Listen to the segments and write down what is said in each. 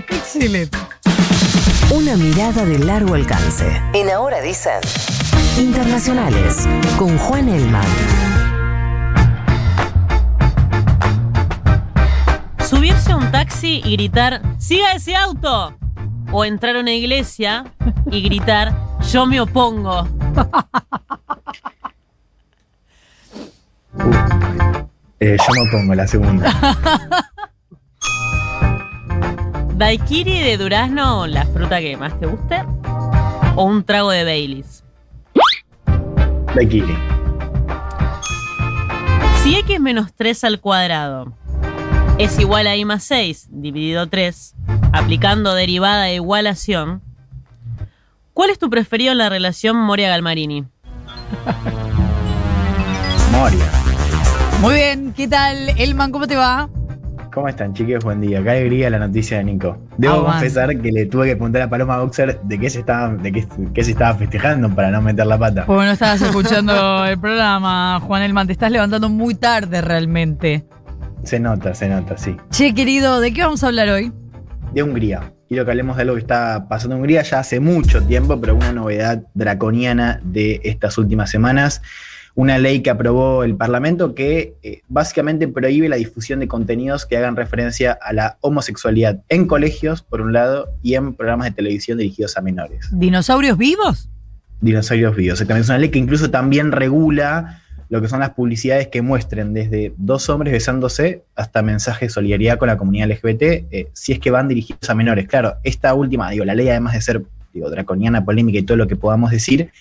Excelente. Una mirada de largo alcance. En Ahora dicen Internacionales con Juan Elman. Subirse a un taxi y gritar, ¡siga ese auto! O entrar a una iglesia y gritar, yo me opongo. Eh, yo me opongo la segunda. ¿Daiquiri de durazno, la fruta que más te guste? ¿O un trago de Baileys? Daiquiri. Si x menos 3 al cuadrado es igual a y más 6 dividido 3, aplicando derivada e igualación, ¿cuál es tu preferido en la relación Moria-Galmarini? Moria. Muy bien, ¿qué tal, Elman? ¿Cómo te va? ¿Cómo están, chiques? Buen día. Qué alegría la noticia de Nico. Debo confesar que le tuve que preguntar a Paloma Boxer de qué se estaba, de qué, qué se estaba festejando para no meter la pata. Porque no estabas escuchando el programa, Juan Elman. Te estás levantando muy tarde realmente. Se nota, se nota, sí. Che, querido, ¿de qué vamos a hablar hoy? De Hungría. Quiero que hablemos de algo que está pasando en Hungría ya hace mucho tiempo, pero una novedad draconiana de estas últimas semanas. Una ley que aprobó el Parlamento que eh, básicamente prohíbe la difusión de contenidos que hagan referencia a la homosexualidad en colegios, por un lado, y en programas de televisión dirigidos a menores. ¿Dinosaurios vivos? Dinosaurios vivos. Es una ley que incluso también regula lo que son las publicidades que muestren desde dos hombres besándose hasta mensajes de solidaridad con la comunidad LGBT, eh, si es que van dirigidos a menores. Claro, esta última, digo, la ley además de ser digo, draconiana, polémica y todo lo que podamos decir,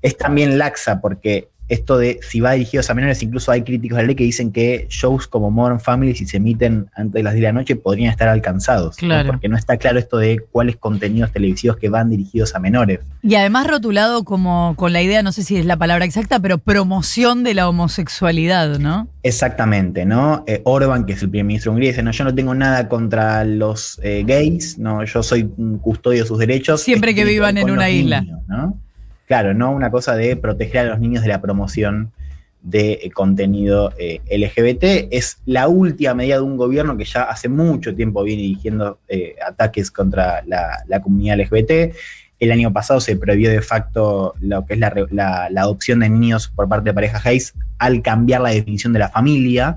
es también laxa porque esto de si va dirigidos a menores, incluso hay críticos de la ley que dicen que shows como Modern Family, si se emiten antes de las 10 de la noche, podrían estar alcanzados. ¿no? Claro. Porque no está claro esto de cuáles contenidos televisivos que van dirigidos a menores. Y además rotulado como con la idea, no sé si es la palabra exacta, pero promoción de la homosexualidad, ¿no? Exactamente, ¿no? Eh, Orban, que es el primer ministro de Hungría, dice, no, yo no tengo nada contra los eh, gays, no, yo soy un custodio de sus derechos. Siempre que vivan en una isla. Claro, no una cosa de proteger a los niños de la promoción de eh, contenido eh, LGBT. Es la última medida de un gobierno que ya hace mucho tiempo viene dirigiendo eh, ataques contra la, la comunidad LGBT. El año pasado se prohibió de facto lo que es la, la- adopción de niños por parte de parejas gays al cambiar la definición de la familia.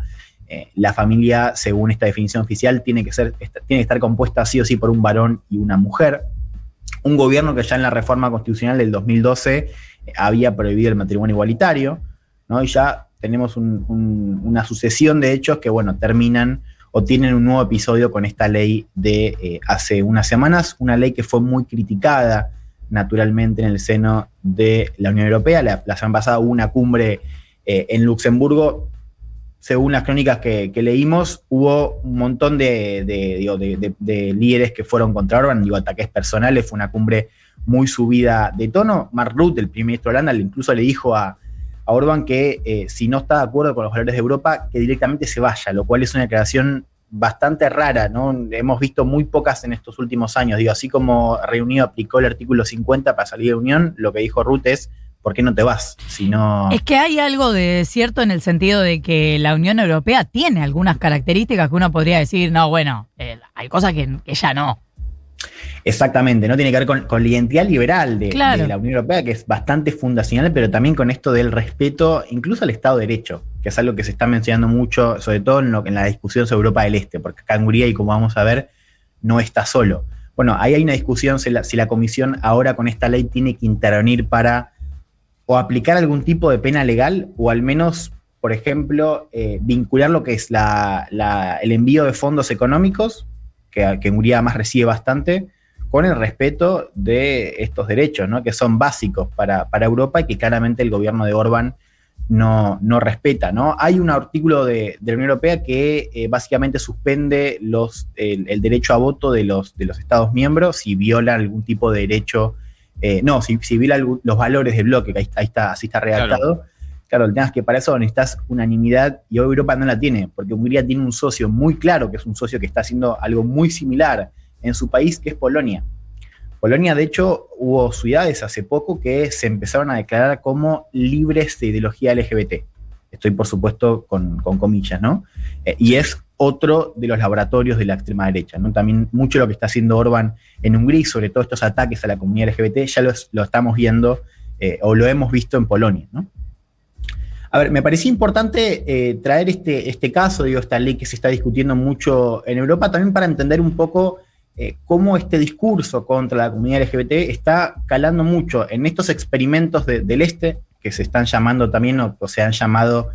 La familia, según esta definición oficial, tiene que, ser, tiene que estar compuesta sí o sí por un varón y una mujer. Un gobierno que ya en la reforma constitucional del 2012 eh, había prohibido el matrimonio igualitario, ¿no? Y ya tenemos un- un- una sucesión de hechos que, bueno, terminan o tienen un nuevo episodio con esta ley de eh, hace unas semanas, una ley que fue muy criticada naturalmente en el seno de la Unión Europea. La, la semana pasada hubo una cumbre eh, en Luxemburgo. Según las crónicas que, que leímos, hubo un montón de, de, de- de- de líderes que fueron contra Orban, digo, ataques personales, fue una cumbre muy subida de tono. Mark Rutte, el primer ministro de Holanda, incluso le dijo a, Orban que eh, si no está de acuerdo con los valores de Europa, que directamente se vaya, lo cual es una declaración bastante rara, ¿no? Hemos visto muy pocas en estos últimos años. Digo, así como Reunido aplicó el artículo 50 para salir de Unión, lo que dijo Ruth es, ¿por qué no te vas? Si no... Es que hay algo de cierto en el sentido de que la Unión Europea tiene algunas características que uno podría decir, no, bueno, eh, hay cosas que, que ya no. Exactamente, ¿no? Tiene que ver con, con la identidad liberal de, Claro. de la Unión Europea, que es bastante fundacional, pero también con esto del respeto, incluso al Estado de Derecho, que es algo que se está mencionando mucho, sobre todo en, lo- en la discusión sobre Europa del Este, porque acá en Hungría, y como vamos a ver, no está solo. Bueno, ahí hay una discusión si la, si la Comisión ahora con esta ley tiene que intervenir para o aplicar algún tipo de pena legal o al menos, por ejemplo, eh, vincular lo que es la- el envío de fondos económicos, que, que Hungría más recibe bastante, con el respeto de estos derechos, ¿no? que son básicos para, para Europa y que claramente el gobierno de Orbán no, no respeta. ¿no? Hay un artículo de, la Unión Europea que eh, básicamente suspende los, el, el derecho a voto de los, de los Estados miembros si violan algún tipo de derecho, eh, no, si, si algún- los valores del bloque, que ahí, ahí está, así está redactado. Claro, el tema es que para eso necesitas unanimidad y hoy Europa no la tiene, porque Hungría tiene un socio muy claro, que es un socio que está haciendo algo muy similar en su país, que es Polonia. Polonia, de hecho, hubo ciudades hace poco que se empezaron a declarar como libres de ideología LGBT. Estoy, por supuesto, con, con comillas, ¿no? Eh, y es otro de los laboratorios de la extrema derecha. También mucho lo que está haciendo Orban en Hungría, sobre todo estos ataques a la comunidad LGBT, ya lo estamos viendo eh, o lo hemos visto en Polonia. A ver, me parecía importante eh, traer este, este caso, digo, esta ley que se está discutiendo mucho en Europa, también para entender un poco eh, cómo este discurso contra la comunidad LGBT está calando mucho en estos experimentos del este, que se están llamando también, o, se han llamado,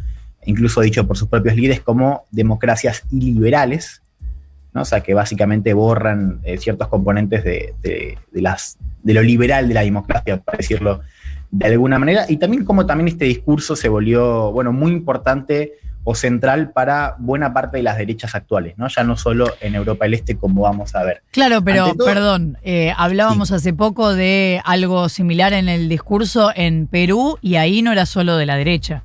incluso dicho por sus propios líderes, como democracias iliberales, ¿no? o sea, que básicamente borran eh, ciertos componentes de, las, de lo liberal de la democracia, para decirlo de alguna manera, y también como también este discurso se volvió, bueno, muy importante o central para buena parte de las derechas actuales, ¿no? Ya no solo en Europa del Este, como vamos a ver. Claro, pero perdón, eh, hablábamos hace poco de algo similar en el discurso en Perú y ahí no era solo de la derecha.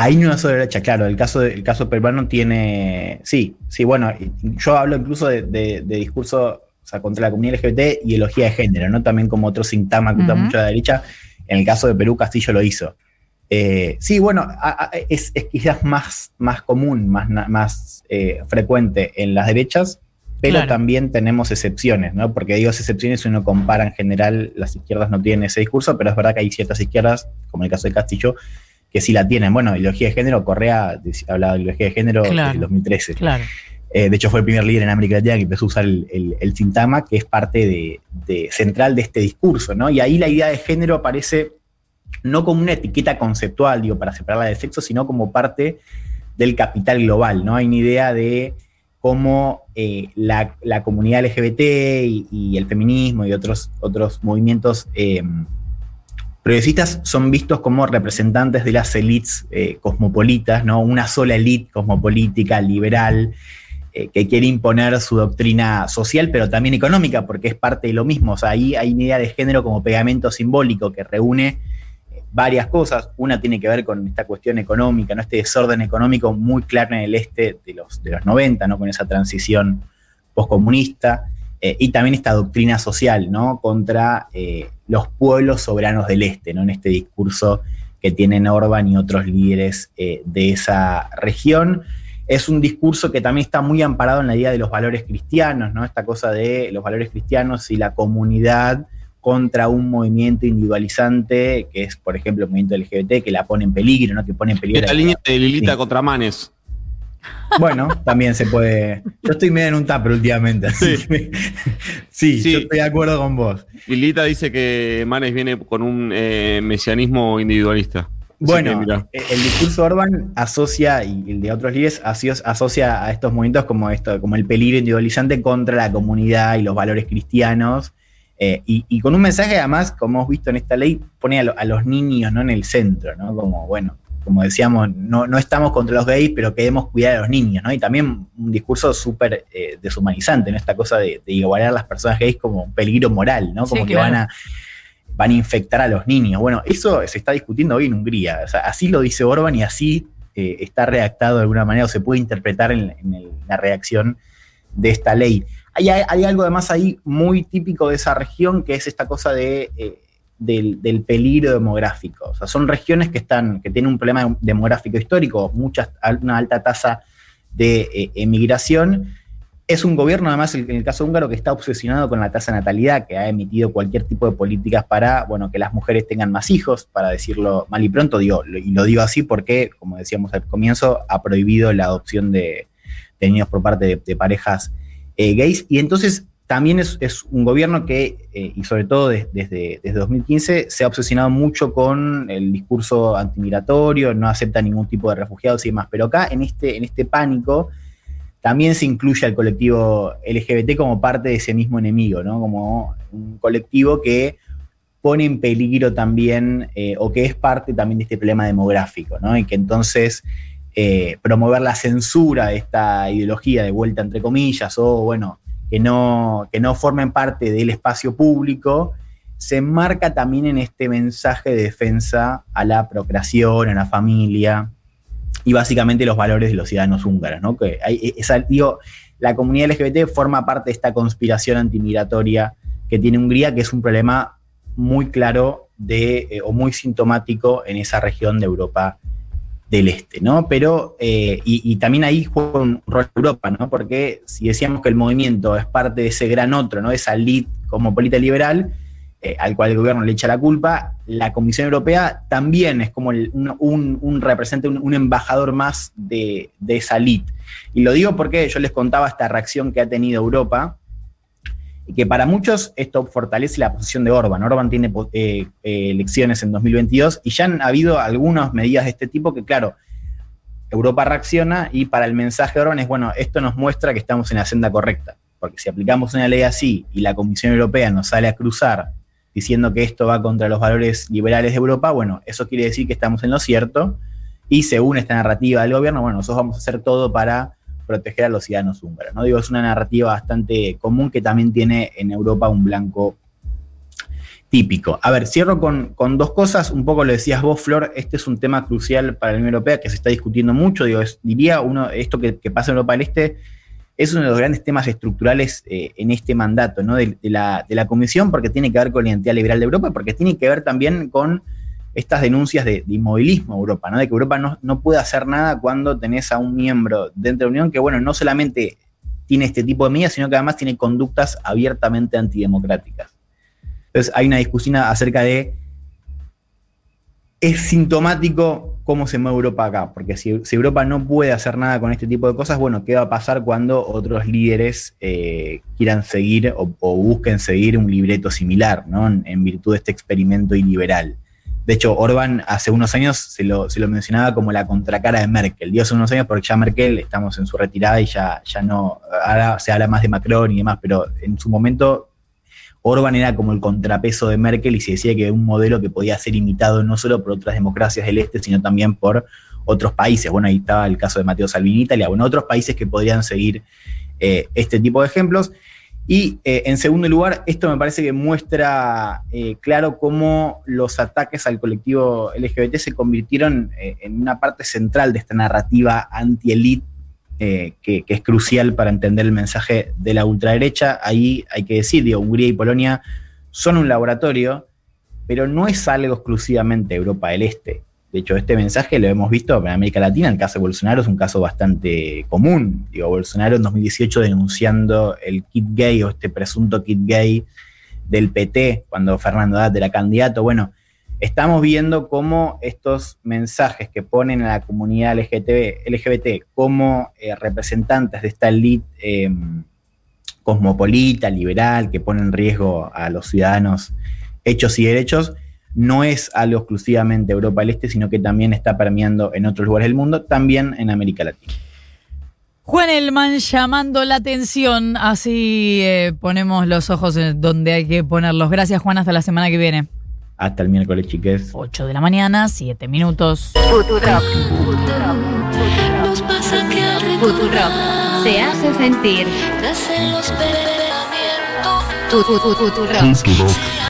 Ahí no era solo de la derecha, claro. El caso, el caso peruano tiene. Sí, sí, bueno, yo hablo incluso de, discurso contra la comunidad LGBT y ideología de género, ¿no? También como otro sintama que usa mucho la derecha. En el caso de Perú, Castillo lo hizo. Eh, sí, bueno, es, quizás más, más común, más, más eh, frecuente en las derechas, pero también tenemos excepciones, ¿no? Porque digo excepciones si uno compara en general, las izquierdas no tienen ese discurso, pero es verdad que hay ciertas izquierdas, como el caso de Castillo, que sí la tienen. Bueno, ideología de género, Correa hablaba de ideología de género en el 2013. Claro. Eh, de hecho, fue el primer líder en América Latina que empezó a usar el, el, sintagma, que es parte de, de, central de este discurso, ¿no? Y ahí la idea de género aparece no como una etiqueta conceptual, digo, para separarla de sexo, sino como parte del capital global, ¿no? Hay una idea de cómo eh, la, comunidad LGBT y, el feminismo y otros, otros movimientos eh, progresistas son vistos como representantes de las élites eh, cosmopolitas, ¿no? Una sola élite cosmopolítica, liberal, que quiere imponer su doctrina social, pero también económica, porque es parte de lo mismo. O sea, ahí hay una idea de género como pegamento simbólico que reúne varias cosas. Una tiene que ver con esta cuestión económica, ¿no? este desorden económico muy claro en el este de los, de los 90, ¿no? con esa transición postcomunista, eh, y también esta doctrina social ¿no? contra eh, los pueblos soberanos del este, ¿no? en este discurso que tienen Orban y otros líderes eh, de esa región. Es un discurso que también está muy amparado en la idea de los valores cristianos, ¿no? esta cosa de los valores cristianos y la comunidad contra un movimiento individualizante, que es, por ejemplo, el movimiento LGBT, que la pone en peligro, ¿no? Que pone en peligro. La línea de Lilita contra Manes. Bueno, también se puede. Yo estoy medio en un tupper últimamente, así sí. Que sí, yo estoy de acuerdo con vos. Lilita dice que Manes viene con un eh, mesianismo individualista. Bueno, el discurso Orban asocia, y el de otros líderes asocia a estos movimientos como esto, como el peligro individualizante contra la comunidad y los valores cristianos. Eh, y, con un mensaje, además, como hemos visto en esta ley, pone a, los niños ¿no? en el centro, ¿no? Como, bueno, como decíamos, no, no, estamos contra los gays, pero queremos cuidar a los niños, ¿no? Y también un discurso súper eh, deshumanizante, ¿no? Esta cosa de, igualar a las personas gays como un peligro moral, ¿no? Como que van a, van a infectar a los niños. Bueno, eso se está discutiendo hoy en Hungría. O sea, así lo dice Orban y así eh, está redactado de alguna manera o se puede interpretar en, la reacción de esta ley hay, algo además ahí muy típico de esa región, que es esta cosa de, eh, del, peligro demográfico. O sea, son regiones que, están, que tienen un problema demográfico histórico, muchas, una alta tasa de eh, emigración. Es un gobierno, además, en el caso húngaro, que está obsesionado con la tasa de natalidad, que ha emitido cualquier tipo de políticas para, bueno, que las mujeres tengan más hijos, para decirlo mal y pronto, digo, y lo digo así porque, como decíamos al comienzo, ha prohibido la adopción de, niños por parte de parejas eh, gays. Y entonces también es, un gobierno que, eh, y sobre todo desde, desde 2015, se ha obsesionado mucho con el discurso antimigratorio, no acepta ningún tipo de refugiados y demás. Pero acá, en este, en este pánico, también se incluye al colectivo LGBT como parte de ese mismo enemigo, ¿no? Como un colectivo que pone en peligro también, eh, o que es parte también de este problema demográfico, ¿no? Y que entonces eh, promover la censura de esta ideología de vuelta entre comillas, o bueno, que no, que no formen parte del espacio público, se enmarca también en este mensaje de defensa a la procreación, a la familia y básicamente los valores de los ciudadanos húngaros, ¿no? Que hay, digo, la comunidad LGBT forma parte de esta conspiración antimigratoria que tiene Hungría, que es un problema muy claro de, eh, o muy sintomático en esa región de Europa del este, ¿no? Pero, eh, y, también ahí juega un rol Europa, ¿no? Porque si decíamos que el movimiento es parte de ese gran otro, ¿no? Esa elite cosmopolita liberal, eh, al cual el gobierno le echa la culpa, la Comisión Europea también es como un, un, un, representante, un, embajador más de, de esa elite. Y lo digo porque yo les contaba esta reacción que ha tenido Europa, que para muchos esto fortalece la posición de Orban. Orban tiene eh, eh, elecciones en 2022 y ya han habido algunas medidas de este tipo que, claro, Europa reacciona y para el mensaje de Orban es, bueno, esto nos muestra que estamos en la senda correcta, porque si aplicamos una ley así y la Comisión Europea nos sale a cruzar diciendo que esto va contra los valores liberales de Europa, bueno, eso quiere decir que estamos en lo cierto y según esta narrativa del gobierno, bueno, nosotros vamos a hacer todo para proteger a los ciudadanos húngaros. ¿no? Digo, es una narrativa bastante común que también tiene en Europa un blanco típico. A ver, cierro con, con, dos cosas. Un poco lo decías vos, Flor, este es un tema crucial para la Unión Europea que se está discutiendo mucho. Digo, diría uno, esto que, que, pasa en Europa del Este es uno de los grandes temas estructurales eh, en este mandato ¿no? de, de, la, de, la, Comisión, porque tiene que ver con la identidad liberal de Europa, porque tiene que ver también con estas denuncias de, inmovilismo a Europa, ¿no? de que Europa no, no, puede hacer nada cuando tenés a un miembro dentro de la Unión que, bueno, no solamente tiene este tipo de medidas, sino que además tiene conductas abiertamente antidemocráticas. Entonces hay una discusión acerca de, es sintomático cómo se mueve Europa acá, porque si, si, Europa no puede hacer nada con este tipo de cosas, bueno, ¿qué va a pasar cuando otros líderes eh, quieran seguir o, o, busquen seguir un libreto similar, ¿no? En, en virtud de este experimento iliberal. De hecho, Orban hace unos años se lo, se lo, mencionaba como la contracara de Merkel. Dio hace unos años porque ya Merkel, estamos en su retirada y ya, ya no, ahora se habla más de Macron y demás, pero en su momento Orban era como el contrapeso de Merkel y se decía que un modelo que podía ser imitado no solo por otras democracias del este, sino también por otros países. Bueno, ahí estaba el caso de Matteo Salvini, Italia, bueno, otros países que podrían seguir eh, este tipo de ejemplos. Y eh, en segundo lugar, esto me parece que muestra eh, claro cómo los ataques al colectivo LGBT se convirtieron eh, en una parte central de esta narrativa anti-elite que, es crucial para entender el mensaje de la ultraderecha. Ahí hay que decir, digo, Hungría y Polonia son un laboratorio, pero no es algo exclusivamente Europa del Este. De hecho, este mensaje lo hemos visto en América Latina. El caso de Bolsonaro es un caso bastante común. Digo, Bolsonaro en 2018 denunciando el kit gay o este presunto kit gay del PT cuando Fernando Haddad era candidato. Bueno, estamos viendo cómo estos mensajes que ponen a la comunidad LGBT, LGBT como eh, representantes de esta elite eh, cosmopolita, liberal, que pone en riesgo a los ciudadanos hechos y derechos, no es algo exclusivamente Europa del Este, sino que también está permeando en otros lugares del mundo, también en América Latina. Juan Elman llamando la atención, así eh, ponemos los ojos en donde hay que ponerlos. Gracias Juan, hasta la semana que viene. Hasta el miércoles, chiques. 8 de la mañana, 7 minutos. Futurock. Futurock. Se hace sentir. Futurock.